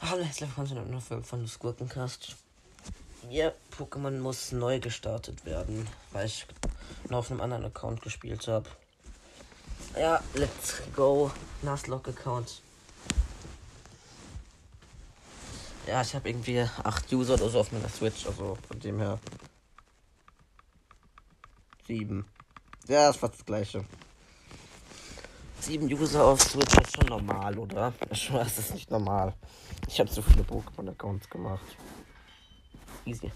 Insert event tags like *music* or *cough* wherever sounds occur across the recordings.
Hallo, herzlich willkommen zu einer neuen Folge von des Gurkencast. Ja, Pokémon muss neu gestartet werden, weil ich noch auf einem anderen Account gespielt habe. Ja, let's go. Nuzlocke-Account. Ja, ich habe irgendwie acht User oder so auf meiner Switch, also von dem her. Sieben. Ja, das war das gleiche. Sieben User auf Switch ist schon normal, oder? Das ist nicht normal. Ich habe zu viele Pokémon-Accounts gemacht. Easy.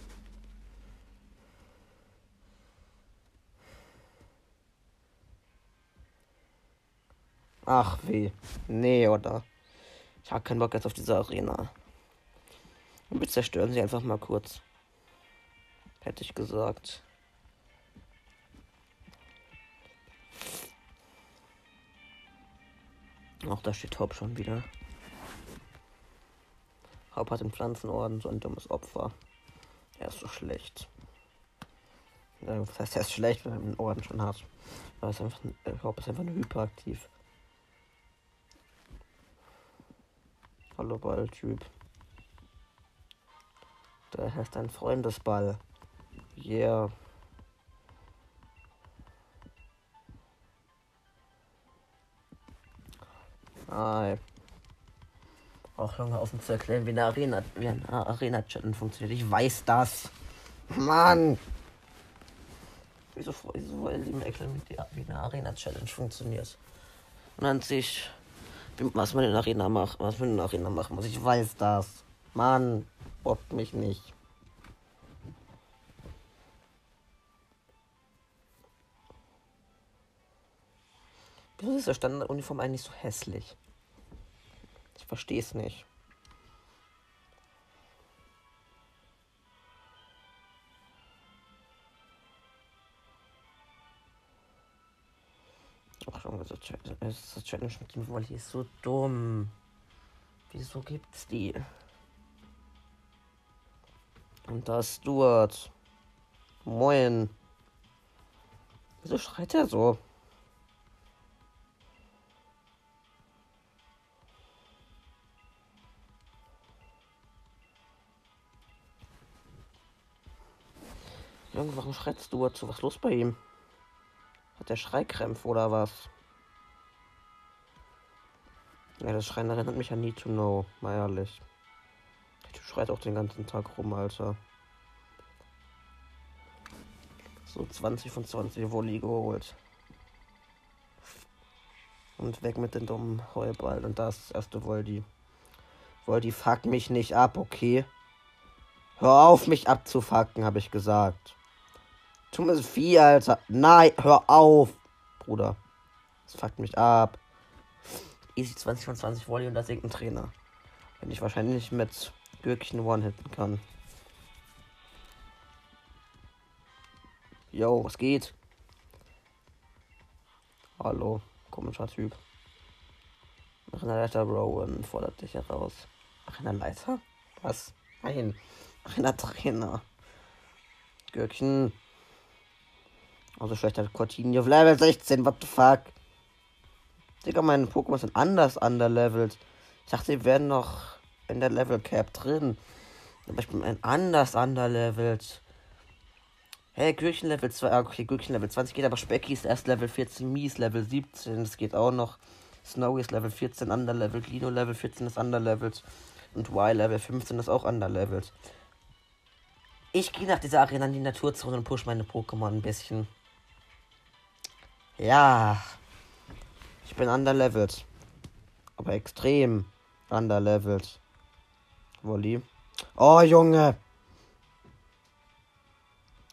Ach weh. Nee, oder? Ich habe keinen Bock jetzt auf diese Arena. Und wir zerstören sie einfach mal kurz. Hätte ich gesagt. Auch da steht Haupt schon wieder. Haupt hat den Pflanzenorden so ein dummes Opfer. Er ist so schlecht. Das heißt, er ist schlecht, wenn er einen Orden schon hat. Aber ist einfach, äh, Haupt ist einfach nur hyperaktiv. Hallo Balltyp. Der heißt ein Freundesball. Yeah. Hi. Auch Junge, offen zu erklären, wie eine Arena, wie ein Arena-Chatten funktioniert. Ich weiß das. Mann! Wieso, wieso wollen die mir erklären, wie eine Arena-Challenge funktioniert? Und dann sehe ich, was man in der Arena macht, was man in Arena machen muss. Ich weiß das. Mann, bockt mich nicht. Wieso ist der Standarduniform eigentlich so hässlich? Ich verstehe es nicht. Ach das ist Challenge mit dem Volley ist so dumm. Wieso gibt's die? Und da ist Stuart. Moin. Wieso schreit er so? Junge, warum schreit Stuart so? Was ist los bei ihm? Hat der Schreikrämpfe oder was? Ja, das Schreien erinnert mich an Need to Know, mal ehrlich. Du schreit auch den ganzen Tag rum, Alter. So 20 von 20 Volley geholt. Und weg mit den dummen Heuball. Und das erste Voldi. Voldi, fuck mich nicht ab, okay? Hör auf, mich abzufacken, habe ich gesagt. Mir Vieh, Alter. Nein, hör auf. Bruder. Das fuckt mich ab. Easy 20 von 20 Volley und da singt ein Trainer. Wenn ich wahrscheinlich mit Gürkchen One-Hitten kann. Yo, was geht? Hallo, komischer Typ. Nach einer Leiter Rowan fordert dich heraus. Ach, einer Leiter? Was? Nein. Ach, einer Trainer. Gürkchen. Also schlechter Cortini auf Level 16, what the fuck? Digga, meine Pokémon sind anders underlevelt. Ich dachte, sie wären noch in der Level Cap drin. Aber ich bin ein anders underlevelt. Hey, Gürkchen Level 2, ah, okay, Gürkchen Level 20 geht, aber Specky ist erst Level 14, Mies Level 17, das geht auch noch. Snowy ist Level 14, underlevelt. Lino Level 14 ist underlevelt. Und Y Level 15 ist auch underlevelt. Ich gehe nach dieser Arena in die Naturzone und push meine Pokémon ein bisschen. Ja. Ich bin underlevelt. Aber extrem underlevelt. Wolli. Oh, Junge.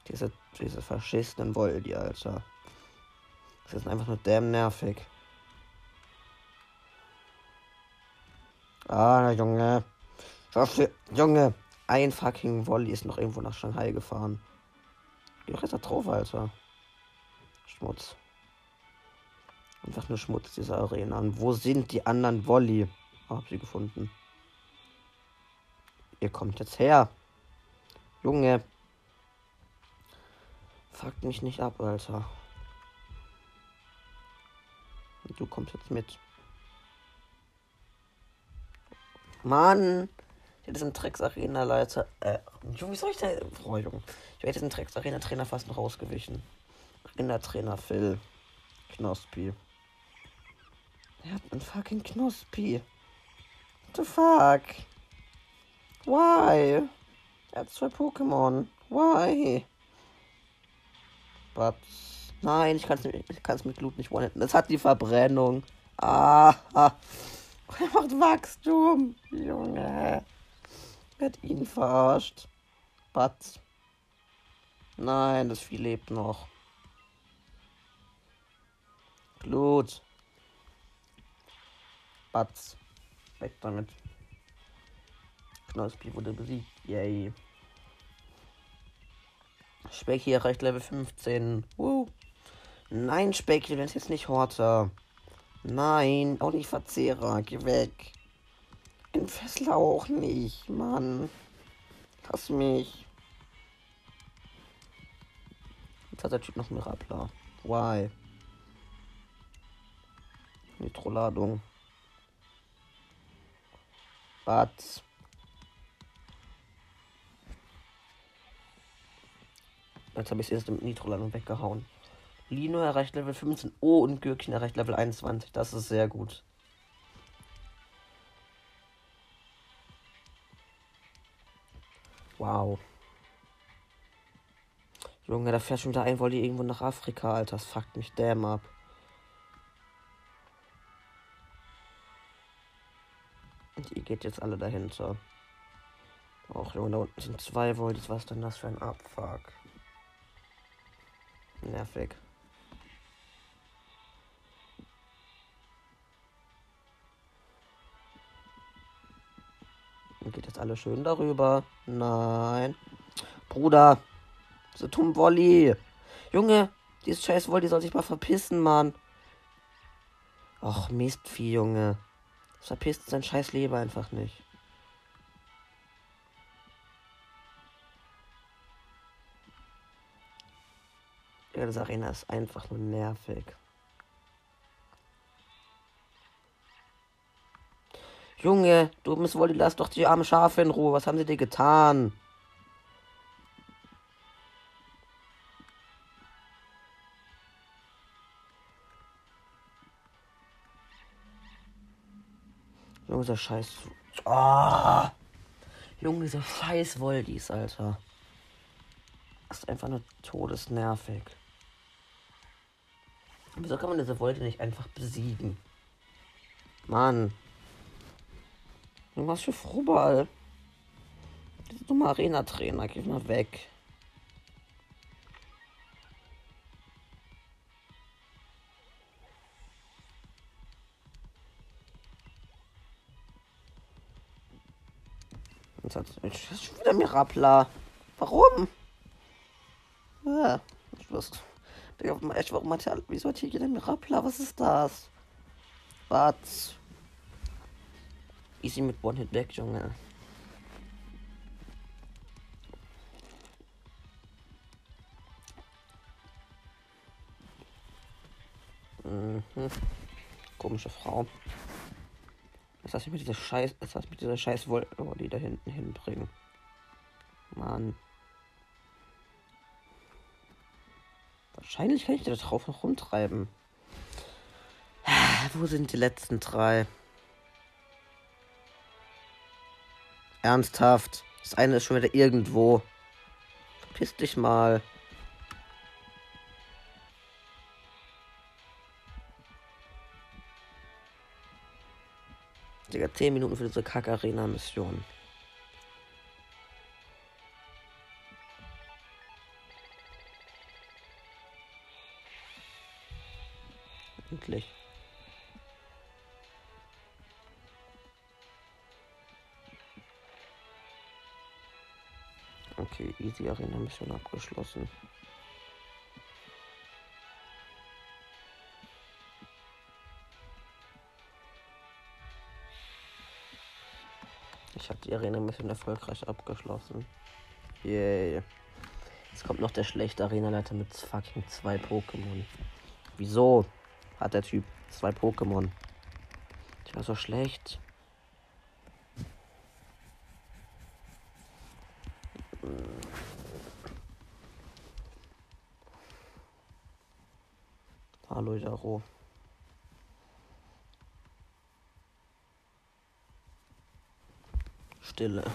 Diese, diese faschisten Voldi, Alter. Das ist einfach nur damn nervig. Ah, Junge. Junge. Ein fucking Wolli ist noch irgendwo nach Shanghai gefahren. Geh doch jetzt drauf, Alter. Schmutz. Einfach nur Schmutz, dieser Arena. Und wo sind die anderen Wolli? Oh, hab sie gefunden. Ihr kommt jetzt her. Junge. Fuckt mich nicht ab, Alter. Du kommst jetzt mit. Mann! Ich hätte diesen Drecks-Arena-Leiter. Äh, wie soll ich da. Oh, Junge. Ich hätte diesen Drecks-Arena-Trainer fast noch ausgewichen. Arena-Trainer Phil. Knospi. Er hat einen fucking Knospi. What the fuck? Why? Er hat zwei Pokémon. Why? But. Nein, ich kann es mit Glut nicht one Das hat die Verbrennung. Ah. Er macht Wachstum. Junge. Wird ihn verarscht. Batz. Nein, das Vieh lebt noch. Glut. Batz. Weg damit. Knospi wurde besiegt. Yay. Specky erreicht Level 15. Woo. Nein, Specky, du bist jetzt nicht Horter. Nein, auch nicht Verzehrer. Geh weg. Ein Fessler auch nicht, Mann. Lass mich. Jetzt hat der Typ noch Mirapla. Why? Nitroladung. Batz. Jetzt habe ich es erst mit Nitroladung weggehauen. Lino erreicht Level 15. Oh, und Gürkchen erreicht Level 21. Das ist sehr gut. Wow. Junge, da fährt schon wieder ein Volley irgendwo nach Afrika, Alter. Das fuckt mich damn ab. Und ihr geht jetzt alle dahinter. Auch Junge, da unten sind zwei Volleys. Was ist denn das für ein Abfuck? Nervig. Und geht jetzt alle schön darüber. Nein. Bruder. So dumm Wolli. Junge, dieses scheiß Wolli soll sich mal verpissen, Mann. Och, Mistvieh, Junge. Verpisst sein scheiß Leben einfach nicht. Ja, das Arena ist einfach nur nervig. Junge, du Miss Wolli, lass doch die armen Schafe in Ruhe. Was haben sie dir getan? Junge, dieser Scheiß. Oh. Junge, dieser Scheiß Woldis, Alter. Das ist einfach nur todesnervig. Wieso kann man diese Wolde nicht einfach besiegen? Mann. Was für Frubal. Dieser dumme Arena-Trainer, geh mal weg. Hat es schon wieder Mirapla. Warum? Ja, ich wusste. Digga, auf echt, warum hat er. Wieso hat hier jeder Mirapla? Was ist das? Was? Easy mit One-Hit weg, Junge. Mhm. Komische Frau. Jetzt lass ich mit dieser Scheiß. Jetzt lass ich mit dieser Scheiß Woll. Oh, die da hinten hinbringen. Mann. Wahrscheinlich kann ich da drauf noch rumtreiben. Wo sind die letzten drei? Ernsthaft. Das eine ist schon wieder irgendwo. Verpiss dich mal. Digga, 10 Minuten für diese Kack-Arena-Mission. Endlich. Okay, Easy Arena Mission abgeschlossen. Die Arena Mission erfolgreich abgeschlossen. Yay. Jetzt kommt noch der schlechte Arenaleiter mit fucking zwei Pokémon. Wieso? Hat der Typ Zwei Pokémon. Ich war so schlecht. Hallo Jaro. Stille.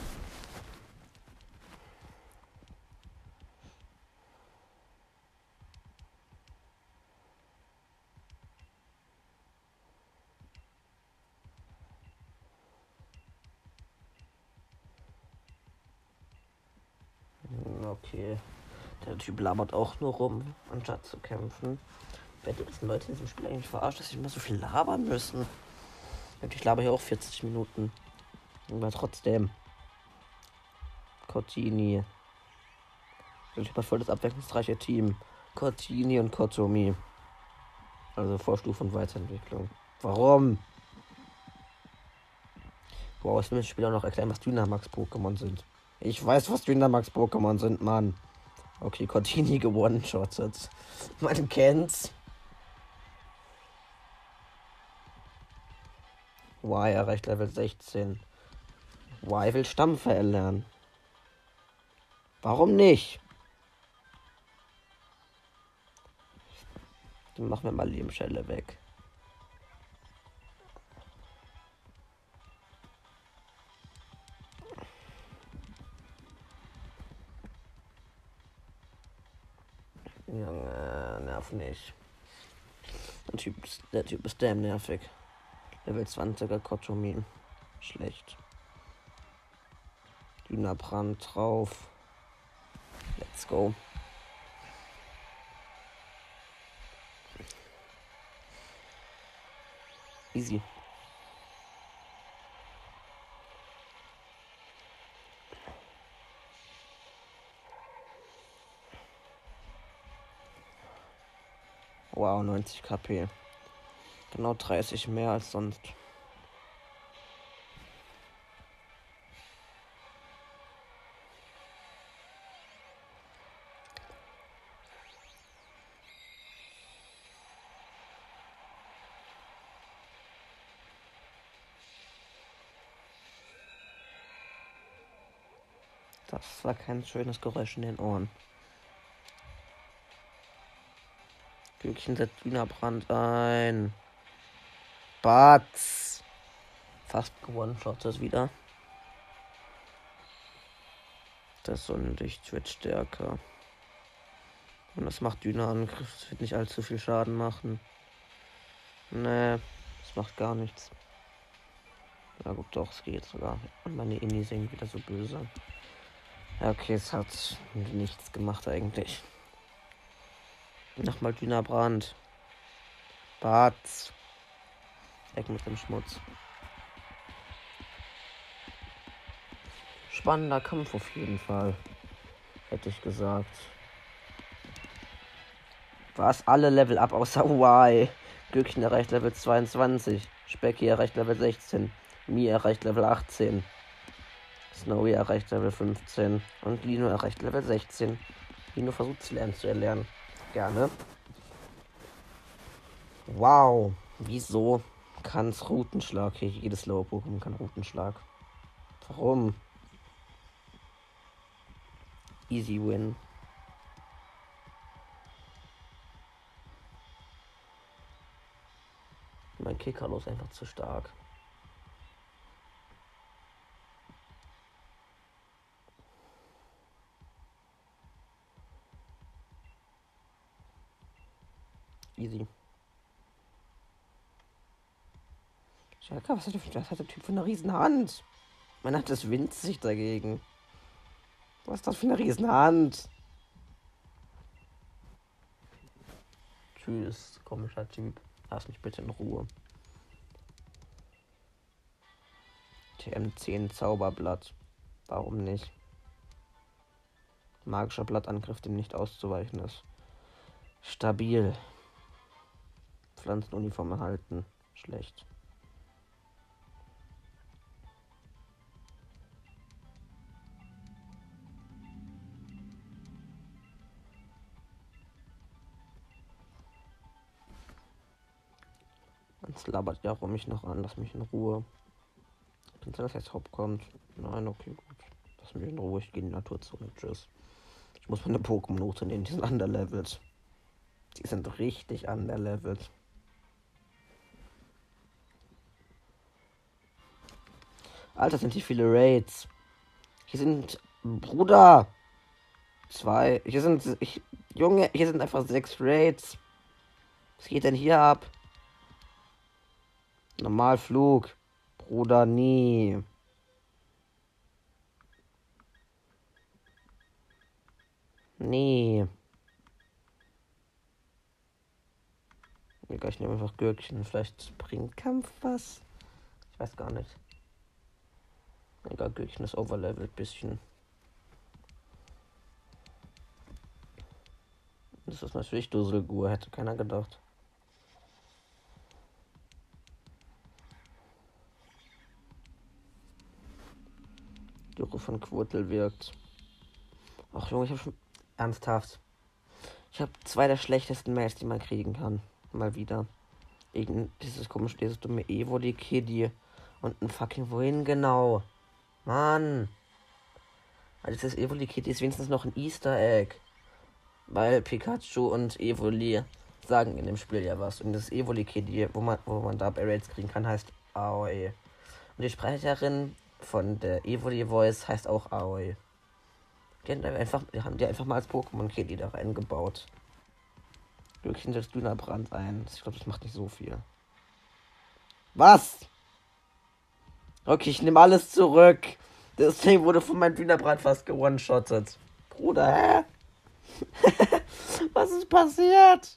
Okay. Der Typ labert auch nur rum, anstatt zu kämpfen. Wer die ganzen Leute in diesem Spiel eigentlich verarscht, dass sie immer so viel labern müssen? Ich laber hier auch 40 Minuten. Aber trotzdem. Cortini. Ich habe voll das abwechslungsreiche Team. Cortini und Kotomi. Also Vorstufe und Weiterentwicklung. Warum? Wow, ich will dem Spieler noch erklären, was Dynamax-Pokémon sind. Ich weiß, was Dynamax-Pokémon sind, Mann. Okay, Cortini gewonnen, Shotset. Man kennt's. Y erreicht Level 16. Y will Stampfer erlernen. Warum nicht? Dann machen wir mal Lebensschelle weg. Junge, nerv nicht. Der Typ, der Typ ist damn nervig. Level 20er Kotomin. Schlecht. Dünerbrand drauf. Let's go. Easy. Wow, 90 KP. Genau 30 mehr als sonst. Das war kein schönes Geräusch in den Ohren. Glückchen setzt Dünerbrand ein. Batz. Fast gewonnen, schaut das wieder. Das Sonnenlicht wird stärker. Und das macht Dünerangriff. Das wird nicht allzu viel Schaden machen. Nee, das macht gar nichts. Ja gut, doch, es geht sogar. Und meine Inni sind wieder so böse. Okay, es hat nichts gemacht eigentlich. Nochmal Dünerbrand. Batz. Weg mit dem Schmutz. Spannender Kampf auf jeden Fall. Hätte ich gesagt. Was? Alle Level ab außer Y. Glückchen erreicht Level 22. Specky erreicht Level 16. Mi erreicht Level 18. Snowy erreicht Level 15. Und Lino erreicht Level 16. Lino versucht sie lernen zu erlernen. Gerne. Wow. Wieso kann es Routenschlag? Hier, jedes Lower Pokémon kann Routenschlag. Warum? Easy win. Mein Kicker ist einfach zu stark. Easy. Schalke, was hat, der, was hat der Typ für eine riesen Hand? Man hat das winzig dagegen. Was ist das für eine riesen Hand? Tschüss, komischer Typ. Lass mich bitte in Ruhe. TM10 Zauberblatt. Warum nicht? Magischer Blattangriff, dem nicht auszuweichen ist. Stabil. Pflanzenuniform erhalten. Schlecht. Jetzt labert ja rum mich noch an, lass mich in Ruhe. Kann sein, dass jetzt Haupt kommt. Nein, okay, gut. Lass mich in Ruhe, ich gehe in die Natur zurück. Tschüss. Ich muss meine Pokémon-Note nehmen, die sind underlevelt. Die sind richtig underlevelt. Alter, sind hier viele Raids. Hier sind. Bruder! Zwei. Hier sind. Ich, Junge, hier sind einfach sechs Raids. Was geht denn hier ab? Normalflug. Bruder, nie. Nee. Ich nehme einfach Gürkchen. Vielleicht bringt Kampf was. Ich weiß gar nicht. Egal, Gürkchen ist overlevelt bisschen. Das ist natürlich Dusselgur, hätte keiner gedacht. Ruhe von Quurtel wirkt. Ach Junge, ich habe schon ernsthaft. Ich habe zwei der schlechtesten Mails, die man kriegen kann. Mal wieder. Irgend dieses komische, dieses dumme Evo, die Kiddy. Und ein fucking wohin genau. Mann. Also das Evoli Kitty ist wenigstens noch ein Easter Egg. Weil Pikachu und Evoli sagen in dem Spiel ja was. Und das Evoli Kitty, wo man, wo man da Raids kriegen kann, heißt Aoi. Und die Sprecherin von der Evoli Voice heißt auch Aoi. Die haben, einfach, die haben die einfach mal als Pokémon Kitty da reingebaut. Glückchen setzt Brand ein. Ich glaube, das macht nicht so viel. Was? Okay, ich nehme alles zurück. Das Ding wurde von meinem Dünnerbrand fast gewone-shottet. Bruder, hä? *laughs* Was ist passiert?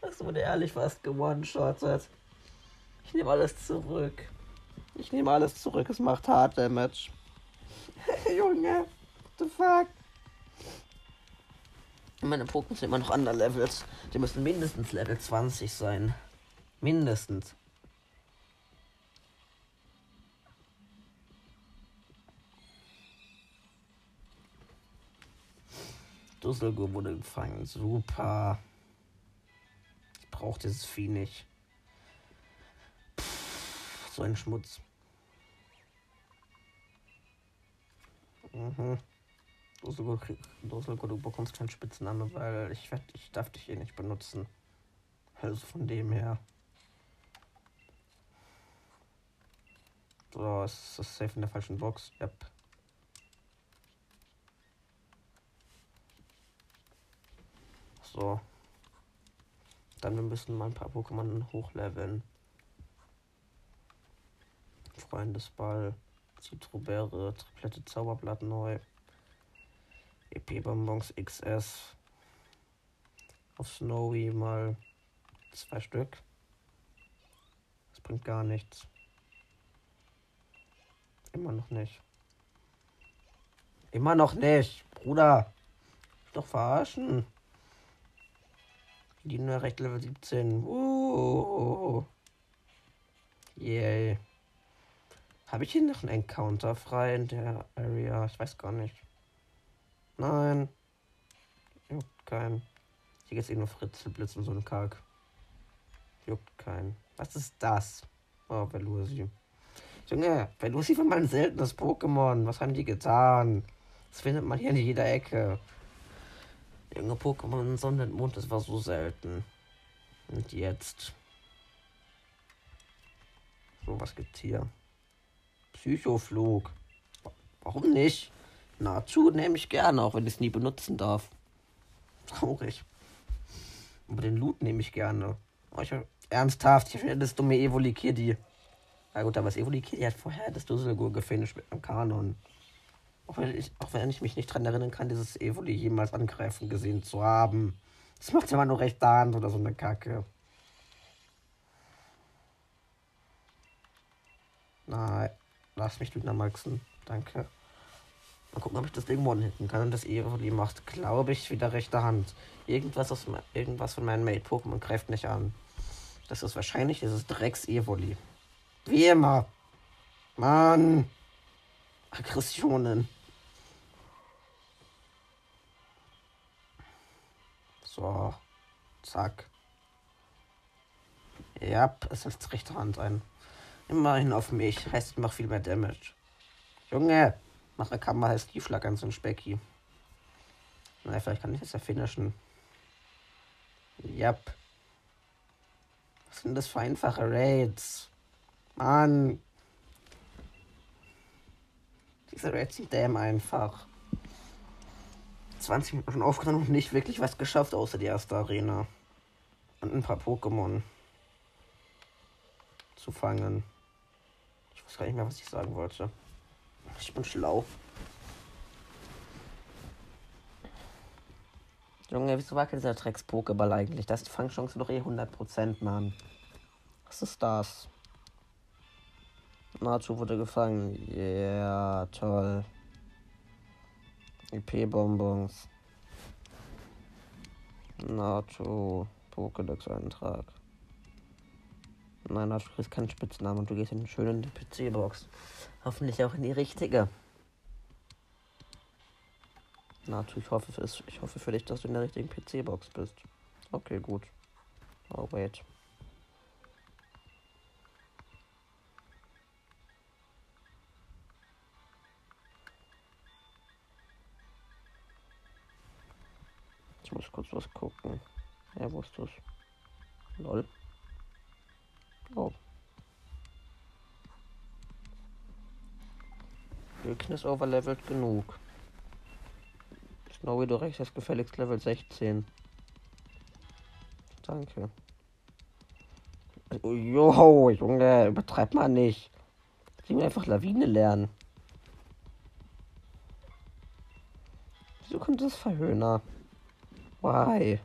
Das wurde ehrlich fast gewone-shottet. Ich nehme alles zurück. Ich nehme alles zurück. Es macht Hard Damage. *laughs* Junge, what the fuck? Meine Pokémon sind immer noch underlevels. Die müssen mindestens Level 20 sein. Mindestens. Dusselgur wurde gefangen. Super. Ich brauche dieses Vieh nicht. Ein Schmutz. Mhm. Dusselgur, Dusselgur, du bekommst keinen Spitzname, weil ich, werd, ich darf dich hier nicht benutzen. Also von dem her. So, ist das safe in der falschen Box? Yep. So. Dann wir müssen mal ein paar Pokémon hochleveln. Freundesball, Zitrobeere, Triplette Zauberblatt neu. EP-Bonbons XS. Auf Snowy mal zwei Stück. Das bringt gar nichts. Immer noch nicht. Immer noch nicht, Bruder. Doch verarschen. Die nur recht Level 17. Uh. Yay. Habe ich hier noch einen Encounter frei in der Area? Ich weiß gar nicht. Nein. Juckt keinen. Hier geht's eh nur Fritzelblitz und so ein Kalk. Juckt keinen. Was ist das? Oh, Velusi. Junge, Velusi war mal ein seltenes Pokémon. Was haben die getan? Das findet man hier in jeder Ecke. Junge Pokémon Sonne und Mond, das war so selten. Und jetzt. So, was gibt's hier? Psychoflug. Warum nicht? Nazu nehme ich gerne, auch wenn ich es nie benutzen darf. Traurig. Aber den Loot nehme ich gerne. Oh, ich, ernsthaft, ich finde das dumme Evoli Kitty. Na gut, aber das Evoli Kitty hat vorher das Dusselgur gefinisht mit einem Kanon. Auch wenn, ich, auch wenn ich mich nicht daran erinnern kann, dieses Evoli jemals angreifen gesehen zu haben. Das macht immer nur recht Hand oder so eine Kacke. Nein, lass mich maxen. Danke. Mal gucken, ob ich das Ding one-hitten kann. Und das Evoli macht, glaube ich, wieder rechte Hand. Irgendwas, aus, irgendwas von meinen Mate-Pokémon greift nicht an. Das ist wahrscheinlich dieses Drecks-Evoli. Wie immer. Mann. Aggressionen. So. Zack. Ja, es setzt rechte Hand ein. Immerhin auf mich. Heißt, ich mach viel mehr Damage. Junge, mach eine Kammer heißt Tiefschlag an so ein Specki. Na, vielleicht kann ich das ja finishen. Yep. Was sind das für einfache Raids? Mann. Diese Raids sind damn einfach. 20 Minuten aufgenommen und nicht wirklich was geschafft, außer die erste Arena. Und ein paar Pokémon zu fangen. Ich weiß gar nicht mehr, was ich sagen wollte. Ich bin schlau. Junge, wieso wackelt dieser Drecks-Pokéball eigentlich? Das ist die Fangchance doch eh 100%, Mann. Was ist das? Nacho wurde gefangen. Ja, yeah, toll. IP-Bonbons. Nacho. Pokédex-Eintrag. Nein, Nacho kriegst keinen Spitznamen und du gehst in den schönen PC-Box. Hoffentlich auch in die richtige. Nacho, ich hoffe, für, ich hoffe für dich, dass du in der richtigen PC-Box bist. Okay, gut. Oh, wait. Ich muss kurz was gucken. Wo ist das? Lol. Oh. Wilken ist overlevelt genug. Snowy, du rechnest gefälligst Level 16. Danke. Oh, jo, Junge, übertreib mal nicht. Ich will einfach Lawine lernen. Wieso kommt das Verhöhner? Why?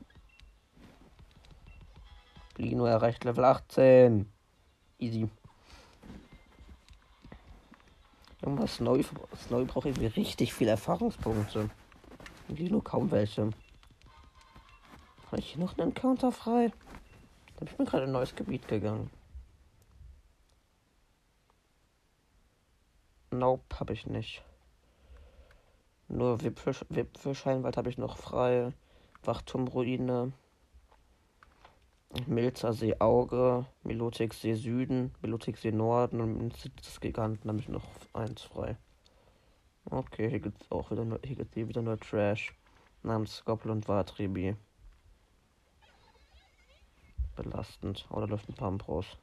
Lino erreicht Level 18. Easy. Irgendwas Snowy, Snowy braucht irgendwie richtig viele Erfahrungspunkte. Und Lino kaum welche. Habe ich hier noch einen Encounter frei? Ich bin gerade in ein neues Gebiet gegangen. Nope, habe ich nicht. Nur Wipfelscheinwald habe ich noch frei. Wachturmruine. Milzersee Auge, Melotiksee Süden, Melotiksee Norden und das Giganten habe ich noch eins frei. Okay, hier gibt es auch wieder nur, hier gibt's hier wieder nur Trash. Namens Skoppel und Watribi. Belastend. Oder läuft ein Pump raus.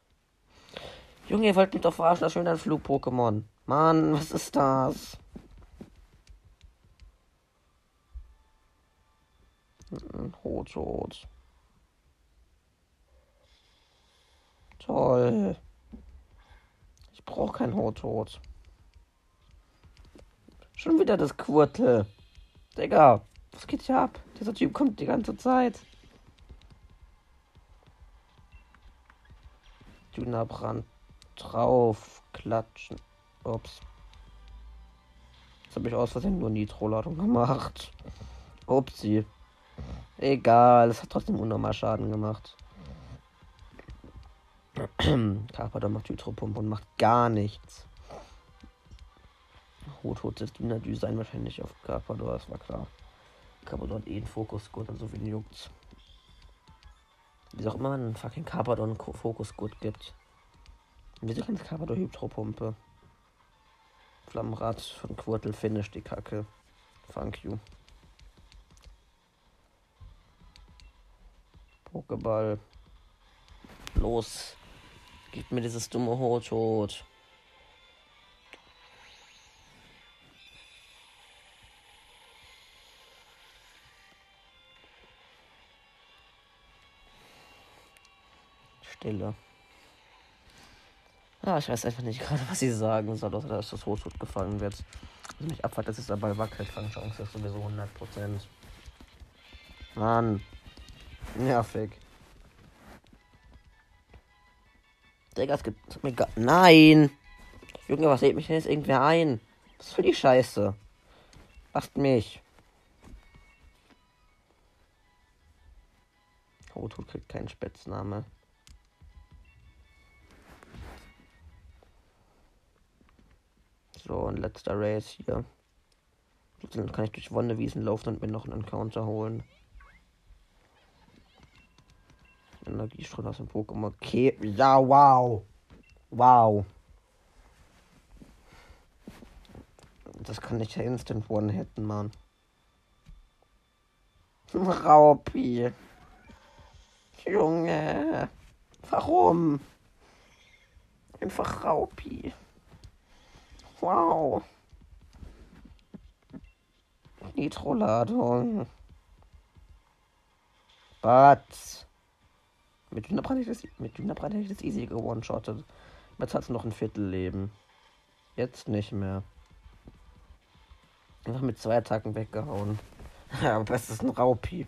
Junge, ihr wollt mich doch verarschen, das schöne Flug-Pokémon. Mann, was ist das? Rot, rot. Toll. Ich brauche kein Hottot. Schon wieder das Quirtel. Digga, was geht hier ab? Dieser Typ kommt die ganze Zeit. Dünnerbrand drauf klatschen. Ups. Jetzt habe ich aus Versehen nur Nitro-Ladung gemacht. Upsi. Egal, es hat trotzdem unnormal Schaden gemacht. *clears throat* Carpador macht Hydropumpe und macht gar nichts. Rot ist Dynadü sein wahrscheinlich auf Carpador, das war klar. Carpador hat eh einen Fokus gut, also wen juckt's. Wie auch immer man einen fucking Carpador einen Fokus gut gibt. Wieso kann Carpador Hydropumpe? Flammenrad von Quirtel finish die Kacke. Thank you. Pokéball. Los. Gib mir dieses dumme Hot-Hot. Stille. Ah, ich weiß einfach nicht gerade, was sie sagen soll, außer dass das Hot gefallen wird. Also mich abfällt, dass es dabei wackelt. Fangchance ist sowieso 100%. Mann. Nervig. Digga, es gibt. Nein! Junge, was lädt mich denn jetzt irgendwer ein? Was für die Scheiße? Lasst mich. Rotut kriegt keinen Spitzname. So, ein letzter Race hier. Dann kann ich durch Wonnewiesen laufen und mir noch einen Encounter holen. Energiestrom aus dem Pokémon. Okay, ja, wow. Wow. Das kann ich ja instant one-hitten, Mann. *laughs* Raupi. Junge. Warum? Einfach Raupi. Wow. Nitroladung. Batz. Mit Dünnerbrat hätte ich das, easy gewone-shottet. Jetzt hat es noch ein Viertelleben. Jetzt nicht mehr. Einfach mit zwei Attacken weggehauen. *laughs* Ja, aber das ist ein Raupi.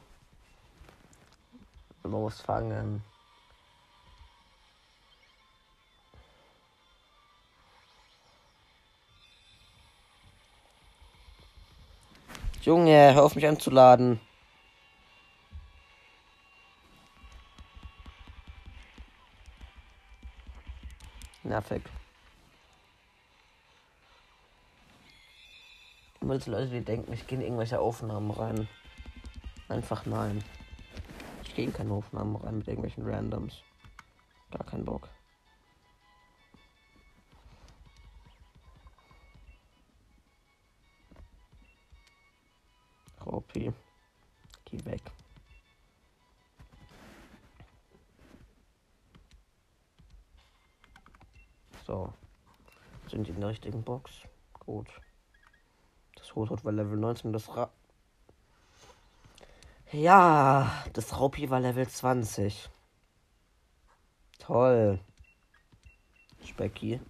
Losfangen. Junge, hör auf mich anzuladen. Nervig. Immer diese Leute, die denken, ich gehe in irgendwelche Aufnahmen rein. Einfach nein. Ich gehe in keine Aufnahmen rein mit irgendwelchen Randoms. Gar keinen Bock. Ropi. Geh weg. So. Sind die in der richtigen Box? Gut. Das Rotot war Level 19, das Ra Ja, das Raupi war Level 20. Toll. Specki.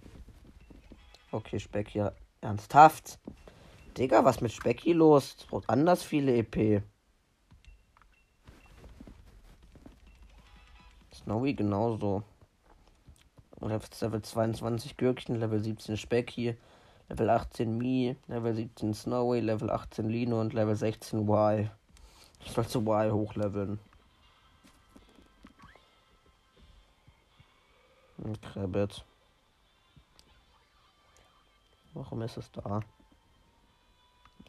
Okay, Specki. Ernsthaft? Digga, was mit Specki los? Es braucht anders viele EP. Snowy genauso. Level 22 Gürkchen, Level 17 Specki, Level 18 Mi, Level 17 Snowy, Level 18 Lino und Level 16 Y. Ich soll zu Y hochleveln. Und Krabbit. Warum ist es da?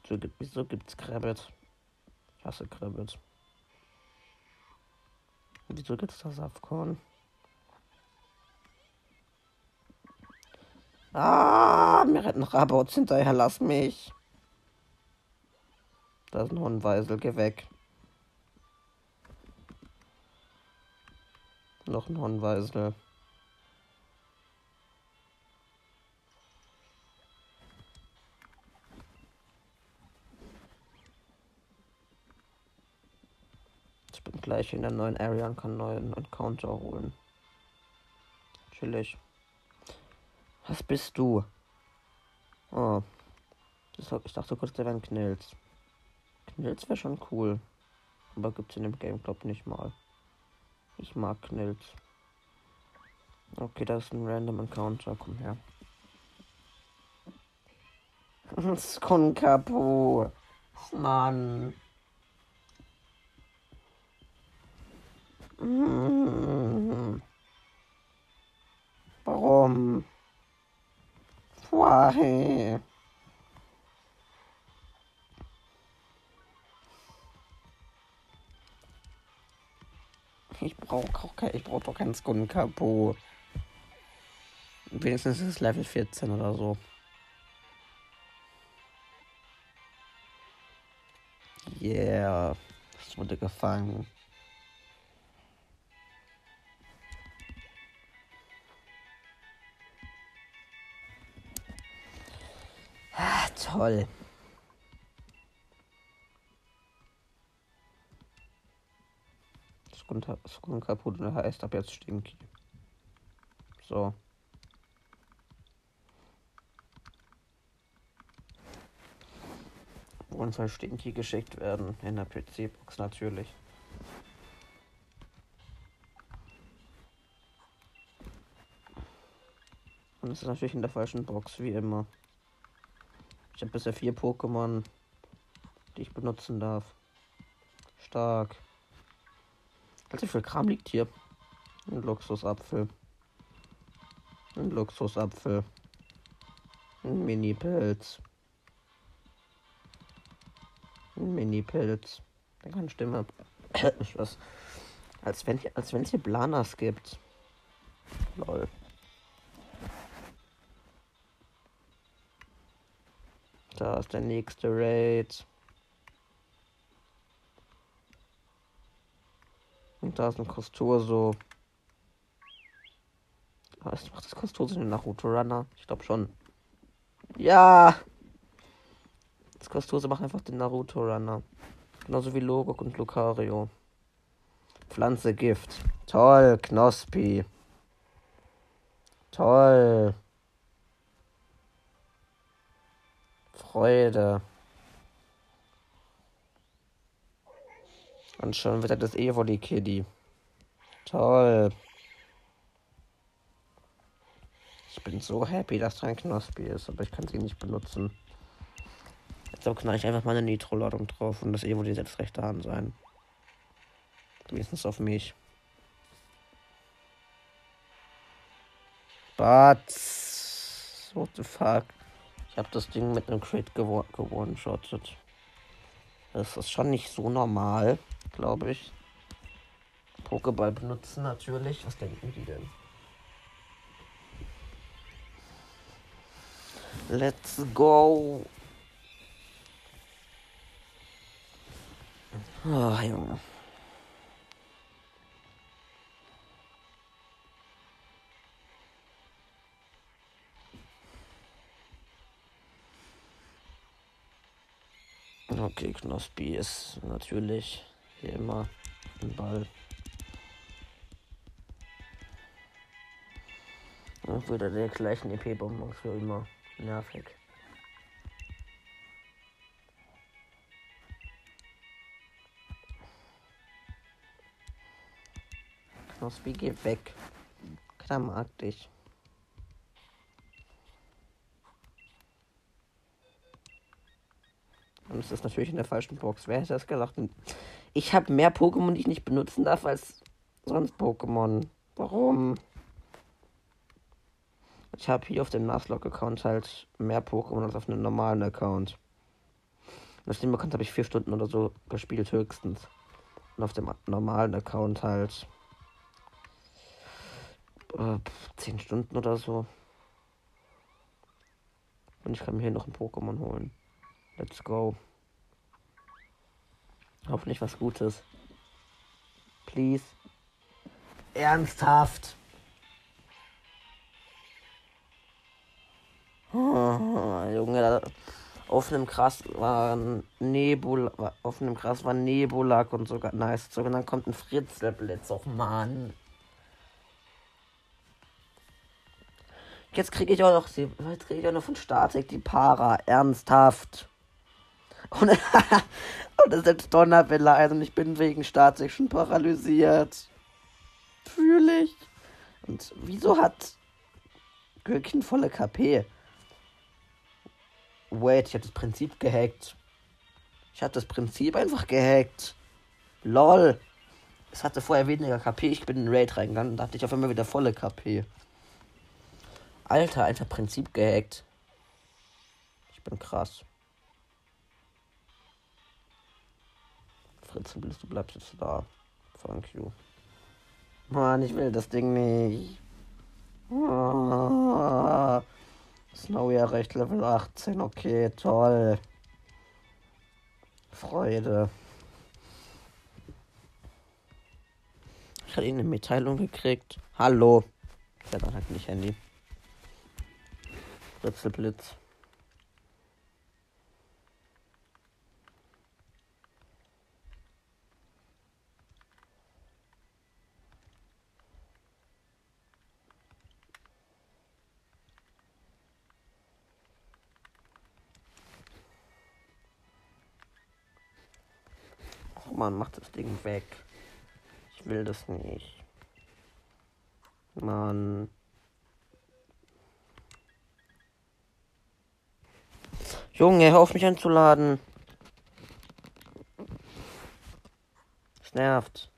Wieso, gibt, wieso gibt's Krabbit? Ich hasse Krabbit. Wieso gibt's da Safkorn? Ah, mir retten Rabots hinterher, lass mich. Da ist noch ein Weisel, geh weg. Noch ein Hornweisel. Ich bin gleich in der neuen Area und kann neuen Encounter holen. Chillig. Was bist du? Oh. Das, ich dachte kurz, der wäre ein Knills. Knills wäre schon cool. Aber gibt's in dem Game, glaub nicht mal. Ich mag Knills. Okay, das ist ein random Encounter. Komm her. *laughs* Skonkapu. Mann. *laughs* Warum? Why? Ich brauche auch kein, ich brauche doch keinen Skunkapo. Wenigstens ist es Level 14 oder so. Yeah. Es wurde gefangen. Toll. Skun kaputt und heißt ab jetzt Stinky. So. Und soll Stinky geschickt werden in der PC-Box natürlich. Und es ist natürlich in der falschen Box, wie immer. Habe bisher vier Pokémon, die ich benutzen darf. Stark. Also viel Kram liegt hier? Ein Luxusapfel. Ein Luxusapfel. Ein Mini-Pilz. Ein Mini-Pilz. Der kann Stimme. Was? Als wenn, als wenn es hier Planas gibt. Lol. Da ist der nächste Raid. Und da ist ein Kostoso. Was macht das Kostoso den Naruto Runner? Ich glaube schon. Ja! Das Kostoso macht einfach den Naruto Runner. Genauso wie Logok und Lucario. Pflanze Gift. Toll, Knospi. Toll. Freude. Und schon wieder das Evoli Kitty. Toll. Ich bin so happy, dass da ein Knospi ist, aber ich kann sie nicht benutzen. Jetzt knall ich einfach mal eine Nitro-Ladung drauf und das Evoli setzt recht an sein. Wenigstens auf mich. But what the fuck? Ich habe das Ding mit einem Crit gewone-shottet. Das ist schon nicht so normal, glaube ich. Pokéball benutzen natürlich. Was denken die denn? Let's go. Oh, Junge. Okay, Knospi ist natürlich hier immer ein Ball. Und wieder der gleichen EP-Bonbons für immer. Nervig. Knospi, geh weg. Mag dich. Und es ist natürlich in der falschen Box. Wer hätte das gesagt? Ich habe mehr Pokémon, die ich nicht benutzen darf, als sonst Pokémon. Warum? Ich habe hier auf dem Nuzlocke-Account halt mehr Pokémon als auf einem normalen Account. auf dem Account habe ich vier Stunden oder so gespielt, höchstens. Und auf dem normalen Account halt äh, zehn Stunden oder so. Und ich kann mir hier noch ein Pokémon holen. Let's go. Hoffentlich was Gutes. Please. Ernsthaft. Oh, Junge, auf einem Gras war Nebula, auf einem Gras war Nebulak und sogar nice. So, und dann kommt ein Fritzelblitz. Oh Mann. Jetzt kriege ich auch noch, jetzt kriege ich auch noch von Statik die Para. Ernsthaft. Und, *laughs* und es ist Donnerwelle und ich bin wegen Statik paralysiert. Fühle ich. Und wieso hat Gürkchen volle KP? Wait, ich habe das Prinzip gehackt. Ich habe das Prinzip einfach gehackt. LOL. Es hatte vorher weniger KP. Ich bin in Raid reingegangen und dachte ich auf einmal wieder volle KP. Alter, einfach Prinzip gehackt. Ich bin krass. Fritz, du bleibst jetzt da. Thank you. Mann, ich will das Ding nicht. Oh. Snowy erreicht Level 18. Okay, toll. Freude. Ich hatte eine Mitteilung gekriegt. Hallo. Ja, dann halt nicht Handy. Ritzelblitz. Mann, mach das Ding weg. Ich will das nicht. Mann. Junge, hör auf mich einzuladen. Es nervt.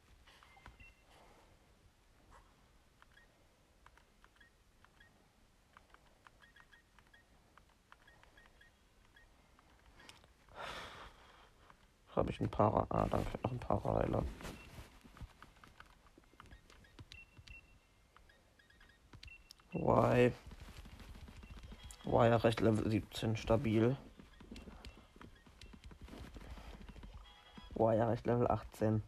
ich ein paar. Ah, da fehlt noch ein paar Paraheiler. Why? ja recht Level 17 stabil. War ja recht Level 18.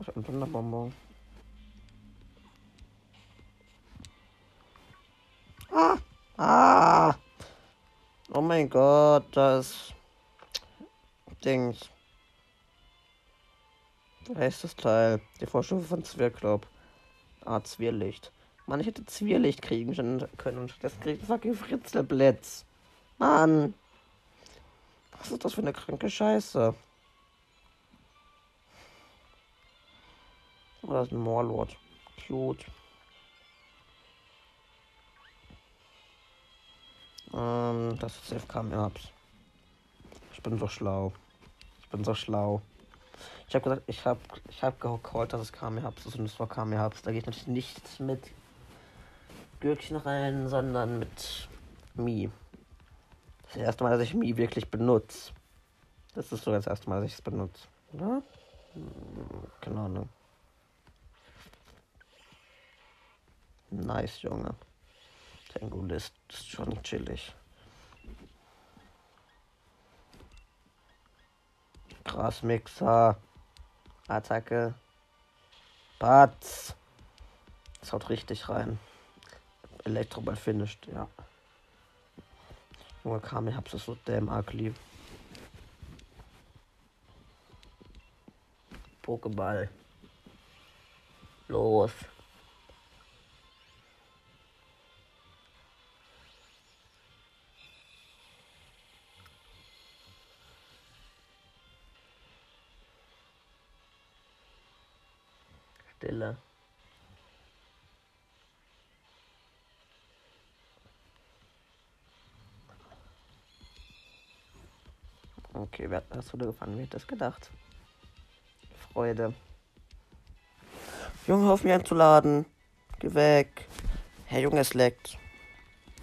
Ich hab einen Thunderbonbon. Ah! Ah! Oh mein Gott, das. Dings. Wie heißt das Teil? Die Vorstufe von Zwirklaub. Ah, Zwirlicht. Mann, ich hätte Zwirlicht kriegen können und das kriegt fucking Fritzelblitz. Mann. Was ist das für eine kranke Scheiße? Oh, das ist ein Moorlord. Cute. Ähm, das ist FK Maps. Ich bin so schlau. Bin so schlau. Ich habe gesagt, ich habe ich hab gecallt, dass es Kami Hubs ist und es war Kami Hubs. Da geht natürlich nichts mit Gürkchen rein, sondern mit Mi. Das erste Mal, dass ich Mi wirklich benutze. Das ist so das erste Mal, dass ich es benutze. Oder? Hm, keine Ahnung. Nice, Junge. Tango List ist schon chillig. Grasmixer. Attacke. Batz. Das haut richtig rein. Elektroball finished, ja. Junge Kami, hab's so damn arg lieb. Pokéball. Los. Stille. Okay, wer hat das wurde gefangen? Wie hat das gedacht? Freude. Junge, auf mich einzuladen. Geh weg. Herr Junge, es leckt.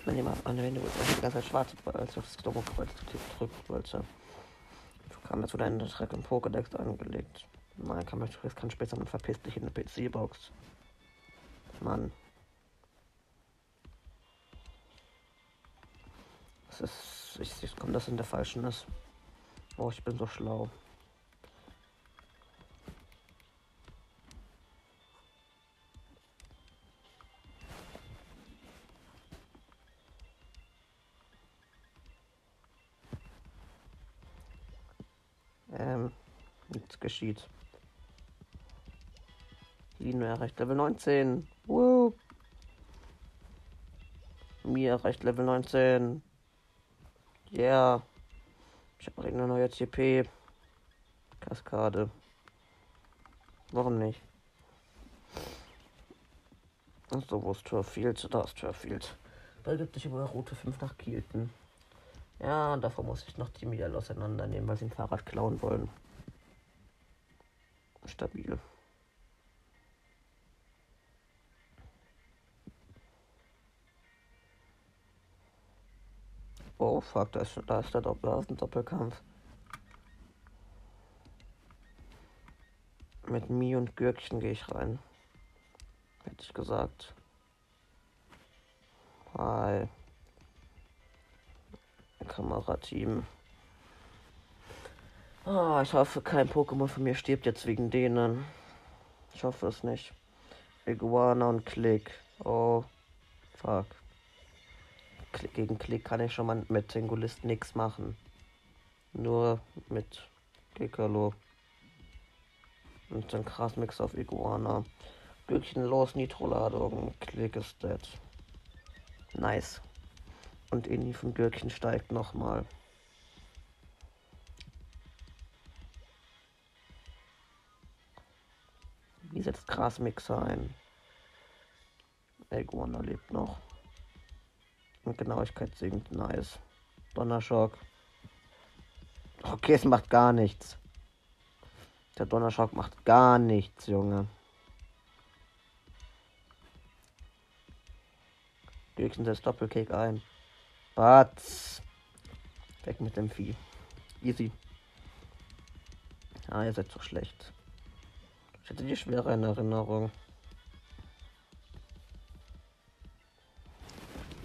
Wenn jemand an wenn du die ganze schwarz als das Doppelkreuz drückt wollte. Du kam in den Track im Pokédex angelegt. Nein, kann man das kann später man verpisst dich in der PC-Box. Mann. Das ist. Ich, ich komme, das in der falschen ist. Oh, ich bin so schlau. Ähm, nichts geschieht. Lino erreicht Level 19. Woo. Mir erreicht Level 19. Yeah. Ich habe eine neue CP. Kaskade. Warum nicht? So, wo ist Turfield? Da ist Turfield. Da gibt es über Route 5 nach Kielten. Ja, davor muss ich noch die Miel auseinandernehmen, weil sie ein Fahrrad klauen wollen. Stabil. Oh fuck, da ist, da ist der Doppel, da ist ein Doppelkampf. Mit Mi und Gürkchen gehe ich rein. Hätte ich gesagt. Hi. Kamerateam. Ah, ich hoffe, kein Pokémon von mir stirbt jetzt wegen denen. Ich hoffe es nicht. Iguana und Klick. Oh, fuck. Klick gegen Klick kann ich schon mal mit Singulist nichts machen. Nur mit Gekalo. Und dann krass Mix auf Iguana. Glückchen los, Nitro-Ladung. Klick ist dead. Nice. Und Inni von Gürkchen steigt nochmal. Wie setzt Grasmixer ein? Iguana lebt noch. Und Genauigkeit sinkt. Nice. Donnerschock. Okay, es macht gar nichts. Der Donnerschock macht gar nichts, Junge. Gürkchen setzt Doppelkick ein. Batz. Weg mit dem Vieh. Easy. Ah, ihr seid so schlecht. Ich hatte die schwere in Erinnerung.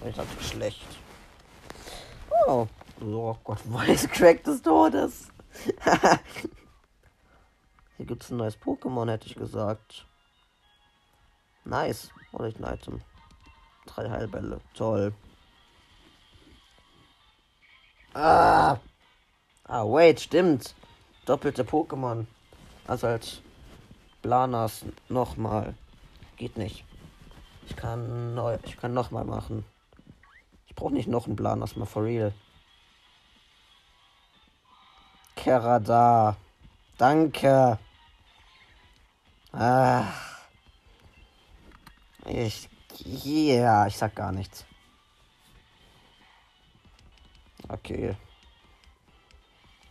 Ich hatte schlecht. Oh. Oh Gott, Voice *laughs* Crack des Todes. *laughs* Hier gibt es ein neues Pokémon, hätte ich gesagt. Nice. Oder ich Item. Drei Heilbälle. Toll. Ah. Ah, wait, stimmt. Doppelte Pokémon. Also als Planas nochmal. Geht nicht. Ich kann neu, ich kann nochmal machen. Ich brauche nicht noch einen Planas mal for real. Kerada. Danke. Ah. Ich. Ja, ich sag gar nichts. Okay.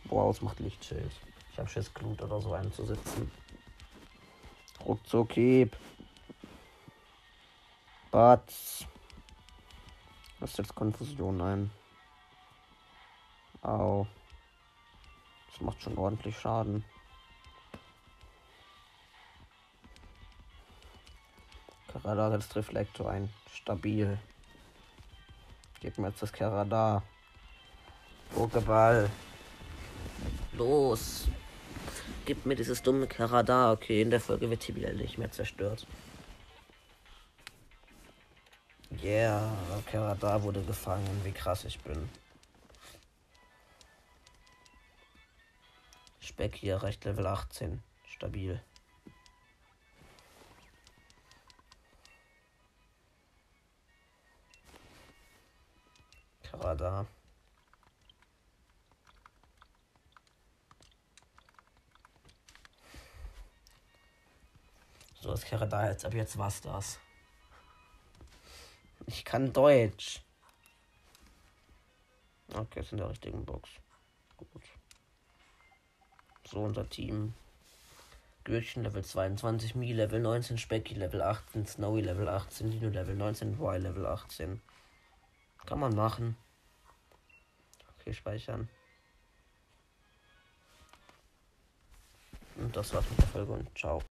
Boah, es macht Lichtschild. Ich hab Schiss, Glut oder so einzusitzen. Ruckzuck, Hieb. Batz. Lass jetzt Konfusion ein. Au. Das macht schon ordentlich Schaden. Karada setzt Reflektor ein. Stabil. Gib mir jetzt das Karada. Pokéball. Los. Gib mir dieses dumme Karada. Okay, in der Folge wird wieder nicht mehr zerstört. Yeah, Karada wurde gefangen. Wie krass ich bin. Speck hier erreicht Level 18. Stabil. Karada. So, das Karada jetzt, ab jetzt war's das. Ich kann Deutsch. Okay, ist in der richtigen Box. Gut. So, unser Team. Gürkchen Level 22, Mi Level 19, Specky Level 18, Snowy Level 18, Dino Level 19, Y Level 18. Kann man machen. Okay, speichern. Und das war's mit der Folge und ciao.